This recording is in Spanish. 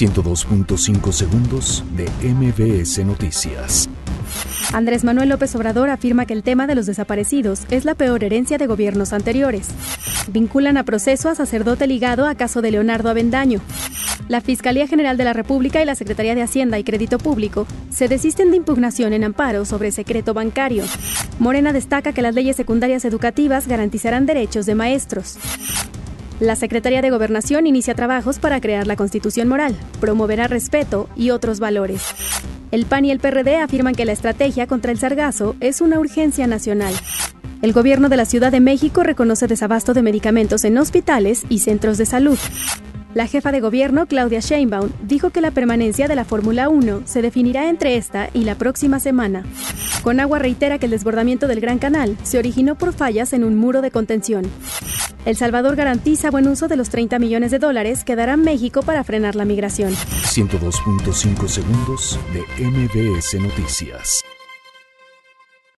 102.5 segundos de MBS Noticias. Andrés Manuel López Obrador afirma que el tema de los desaparecidos es la peor herencia de gobiernos anteriores. Vinculan a proceso a sacerdote ligado a caso de Leonardo Avendaño. La Fiscalía General de la República y la Secretaría de Hacienda y Crédito Público se desisten de impugnación en amparo sobre secreto bancario. Morena destaca que las leyes secundarias educativas garantizarán derechos de maestros. La Secretaría de Gobernación inicia trabajos para crear la Constitución Moral, promoverá respeto y otros valores. El PAN y el PRD afirman que la estrategia contra el sargazo es una urgencia nacional. El gobierno de la Ciudad de México reconoce desabasto de medicamentos en hospitales y centros de salud. La jefa de gobierno, Claudia Sheinbaum, dijo que la permanencia de la Fórmula 1 se definirá entre esta y la próxima semana. Conagua reitera que el desbordamiento del Gran Canal se originó por fallas en un muro de contención. El Salvador garantiza buen uso de los 30 millones de dólares que dará México para frenar la migración. 102.5 segundos de MBS Noticias.